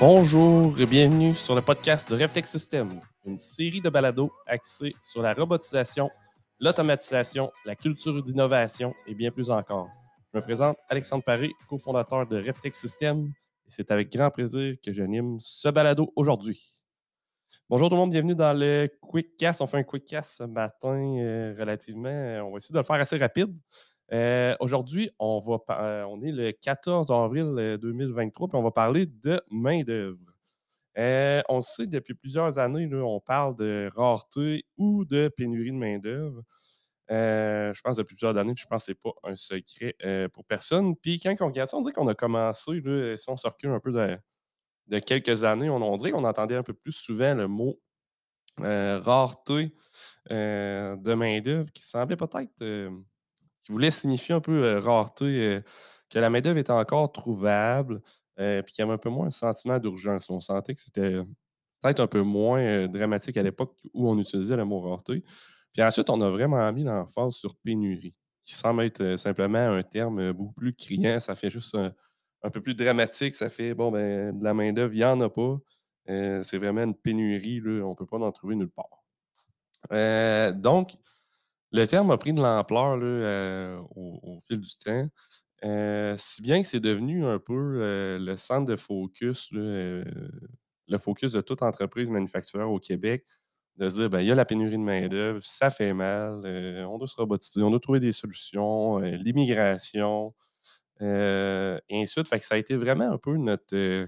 Bonjour et bienvenue sur le podcast de RevTech System, une série de balados axés sur la robotisation, l'automatisation, la culture d'innovation et bien plus encore. Je me présente Alexandre Paré, cofondateur de RevTech System, c'est avec grand plaisir que j'anime ce balado aujourd'hui. Bonjour tout le monde, bienvenue dans le Quickcast. On fait un Quickcast ce matin euh, relativement. On va essayer de le faire assez rapide. Euh, Aujourd'hui, euh, on est le 14 avril euh, 2023 puis on va parler de main-d'œuvre. Euh, on sait depuis plusieurs années, on parle de rareté ou de pénurie de main-d'œuvre. Euh, je pense depuis plusieurs années, puis je pense que ce n'est pas un secret euh, pour personne. Puis quand on regarde ça, on dirait qu'on a commencé, si on se recule un peu de, quelques années, on, on dirait qu'on entendait un peu plus souvent le mot euh, rareté euh, de main-d'œuvre qui semblait peut-être. Qui voulait signifier un peu euh, rareté, euh, que la main-d'œuvre était encore trouvable, euh, puis qu'il y avait un peu moins un sentiment d'urgence. On sentait que c'était peut-être un peu moins dramatique à l'époque où on utilisait le mot rareté. Puis ensuite, on a vraiment mis l'emphase sur pénurie, qui semble être simplement un terme beaucoup plus criant. Ça fait juste un, un peu plus dramatique. Ça fait, bon, ben, de la main-d'œuvre, il n'y en a pas. C'est vraiment une pénurie, là, on ne peut pas en trouver nulle part. Donc, le terme a pris de l'ampleur euh, au, fil du temps, euh, si bien que c'est devenu un peu euh, le centre de focus, le focus de toute entreprise manufacturière au Québec, de se dire, ben, il y a la pénurie de main-d'œuvre, ça fait mal, on doit se robotiser, on doit trouver des solutions, l'immigration, et ainsi de. Fait ça a été vraiment un peu notre,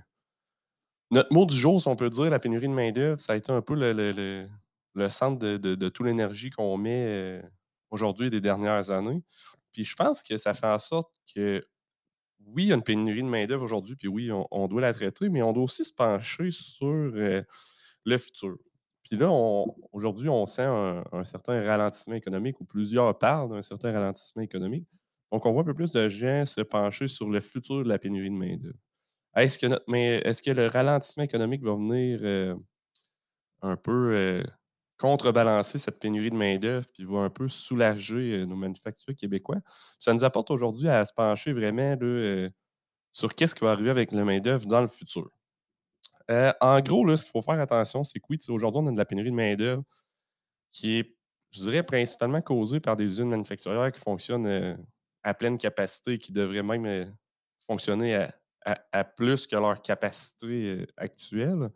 notre mot du jour, si on peut dire, la pénurie de main-d'œuvre. Ça a été un peu le, centre de, de, de toute l'énergie qu'on met aujourd'hui et des dernières années. Puis je pense que ça fait en sorte que, oui, il y a une pénurie de main-d'œuvre aujourd'hui, puis oui, on, doit la traiter, mais on doit aussi se pencher sur euh, le futur. Puis là, aujourd'hui, on sent un, un certain ralentissement économique, ou plusieurs parlent d'un certain ralentissement économique. Donc, on voit un peu plus de gens se pencher sur le futur de la pénurie de main-d'œuvre. Est-ce que, notre, mais est-ce que le ralentissement économique va venir euh, un peu euh, contrebalancer cette pénurie de main-d'œuvre puis va un peu soulager euh, nos manufacturiers québécois? Ça nous apporte aujourd'hui à se pencher vraiment euh, sur qu'est-ce qui va arriver avec la main-d'œuvre dans le futur. Euh, en gros, là, ce qu'il faut faire attention, c'est que oui, aujourd'hui, on a de la pénurie de main-d'œuvre qui est, je dirais, principalement causée par des usines manufacturières qui fonctionnent à pleine capacité et qui devraient même fonctionner à, plus que leur capacité actuelle.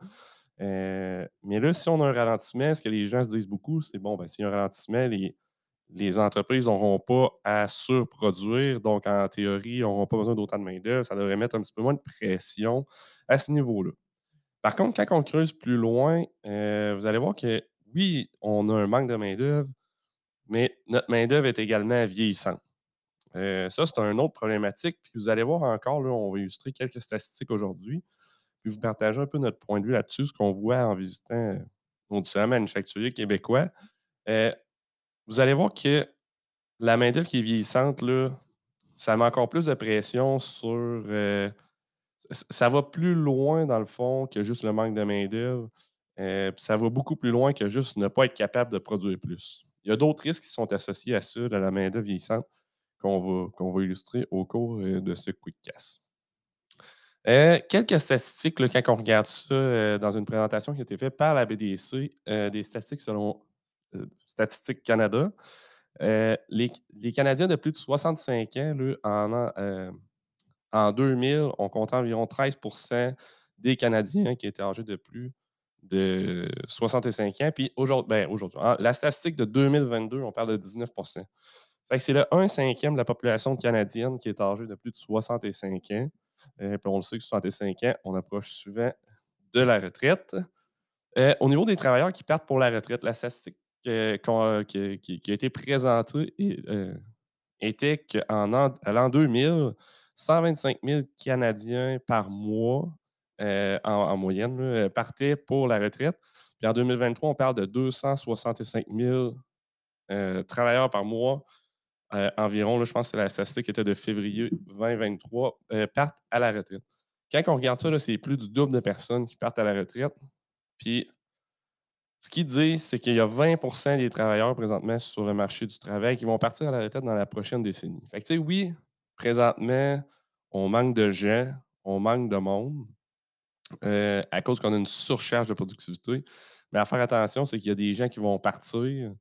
Euh, mais là, si on a un ralentissement, ce que les gens se disent beaucoup, c'est bon, ben, s'il y a un ralentissement, les, entreprises n'auront pas à surproduire. Donc, en théorie, n'auront pas besoin d'autant de main-d'œuvre. Ça devrait mettre un petit peu moins de pression à ce niveau-là. Par contre, quand on creuse plus loin, euh, vous allez voir que oui, on a un manque de main-d'œuvre, mais notre main-d'œuvre est également vieillissante. Euh, ça, c'est une autre problématique. Puis vous allez voir encore, là, on va illustrer quelques statistiques aujourd'hui, puis vous partager un peu notre point de vue là-dessus, ce qu'on voit en visitant euh, nos différents manufacturiers québécois. Euh, vous allez voir que la main-d'œuvre qui est vieillissante, là, ça met encore plus de pression sur. euh, ça va plus loin, dans le fond, que juste le manque de main-d'œuvre. Ça va beaucoup plus loin que juste ne pas être capable de produire plus. Il y a d'autres risques qui sont associés à ça, de la main-d'œuvre vieillissante, qu'on va, va illustrer au cours de ce Quickcast. Euh, quelques statistiques, quand on regarde ça euh, dans une présentation qui a été faite par la BDC, euh, des statistiques selon Statistique Canada. Les, les Canadiens de plus de 65 ans, en, en 2000, on comptait environ 13% des Canadiens qui étaient âgés de plus de 65 ans. Puis aujourd'hui, ben, la statistique de 2022, on parle de 19 Fait que c'est le 1 cinquième de la population canadienne qui est âgée de plus de 65 ans. Euh, on le sait que 65 ans, on approche souvent de la retraite. Euh, au niveau des travailleurs qui partent pour la retraite, la statistique euh, qui, a été présentée était qu'en l'an 2000, 125 000 Canadiens par mois en, en moyenne partaient pour la retraite. Puis en 2023, on parle de 265 000 euh, travailleurs par mois euh, environ. je pense que c'est la statistique qui était de février 2023, euh, partent à la retraite. Quand on regarde ça, c'est plus du double de personnes qui partent à la retraite. Puis ce qu'ils disent, c'est qu'il y a 20% des travailleurs présentement sur le marché du travail qui vont partir à la retraite dans la prochaine décennie. Fait que, oui, présentement, on manque de gens, on manque de monde. euh, à cause qu'on a une surcharge de productivité. Mais à faire attention, c'est qu'il y a des gens qui vont partir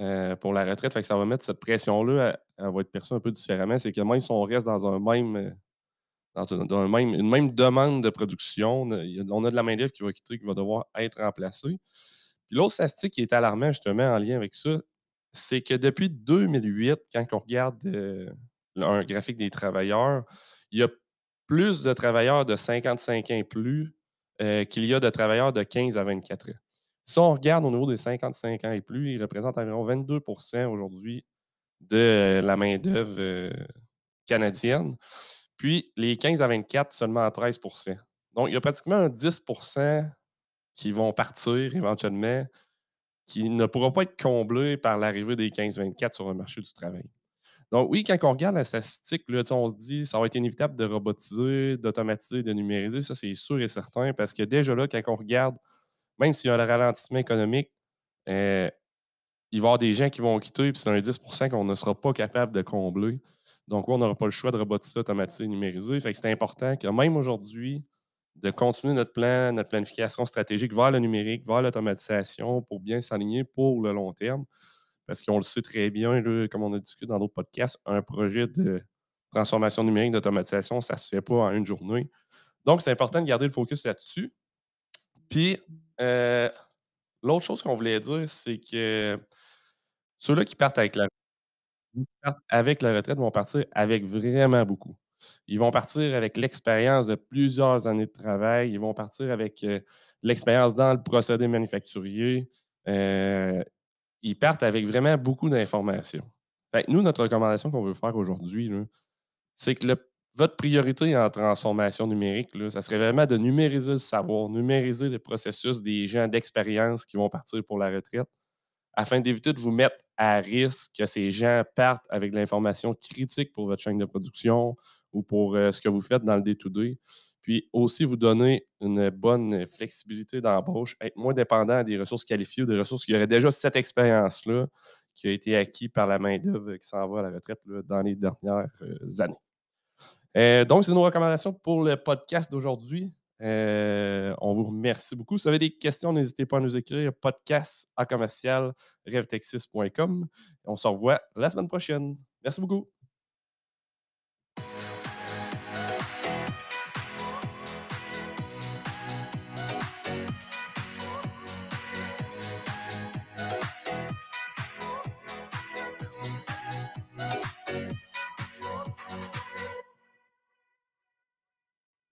euh, pour la retraite. Ça va mettre cette pression-là, elle, va être perçue un peu différemment. C'est que même si on reste dans euh, une même demande de production, on a, de la main-d'œuvre qui va quitter, qui va devoir être remplacée. L'autre statistique qui est alarmant justement en lien avec ça, c'est que depuis 2008, quand on regarde euh, un graphique des travailleurs, il y a plus de travailleurs de 55 ans et plus qu'il y a de travailleurs de 15 à 24 ans. Si on regarde au niveau des 55 ans et plus, ils représentent environ 22% aujourd'hui de la main-d'œuvre euh, canadienne. Puis les 15 à 24, seulement 13% Donc, il y a pratiquement un 10% qui vont partir éventuellement, qui ne pourra pas être comblé par l'arrivée des 15-24 sur le marché du travail. Donc, oui, quand on regarde la statistique, là, on se dit ça va être inévitable de robotiser, d'automatiser, de numériser. Ça, c'est sûr et certain parce que déjà là, quand on regarde, même s'il y a un ralentissement économique, euh, il va y avoir des gens qui vont quitter, puis c'est un 10% qu'on ne sera pas capable de combler. Donc, on n'aura pas le choix de robotiser, automatiser, numériser. Fait que c'est important que même aujourd'hui, de continuer notre plan, notre planification stratégique vers le numérique, vers l'automatisation pour bien s'aligner pour le long terme. Parce qu'on le sait très bien, comme on a discuté dans d'autres podcasts, un projet de transformation numérique, d'automatisation, ça ne se fait pas en une journée. Donc, c'est important de garder le focus là-dessus. Puis, euh, l'autre chose qu'on voulait dire, c'est que ceux-là qui partent avec la, partent avec la retraite vont partir avec vraiment beaucoup. Ils vont partir avec l'expérience de plusieurs années de travail. Ils vont partir avec euh, l'expérience dans le procédé manufacturier. Euh, ils partent avec vraiment beaucoup d'informations. Nous, notre recommandation qu'on veut faire aujourd'hui, c'est que le- votre priorité en transformation numérique, là, ça serait vraiment de numériser le savoir, numériser le processus des gens d'expérience qui vont partir pour la retraite, afin d'éviter de vous mettre à risque que ces gens partent avec l'information critique pour votre chaîne de production ou pour euh, ce que vous faites dans le day-to-day. Puis aussi vous donner une bonne flexibilité d'embauche, être moins dépendant des ressources qualifiées ou des ressources qui auraient déjà cette expérience-là qui a été acquise par la main-d'œuvre qui s'en va à la retraite dans les dernières euh, années. Euh, donc, c'est nos recommandations pour le podcast d'aujourd'hui. Euh, on vous remercie beaucoup. Si vous avez des questions, n'hésitez pas à nous écrire podcast à commercial. On se revoit la semaine prochaine. Merci beaucoup.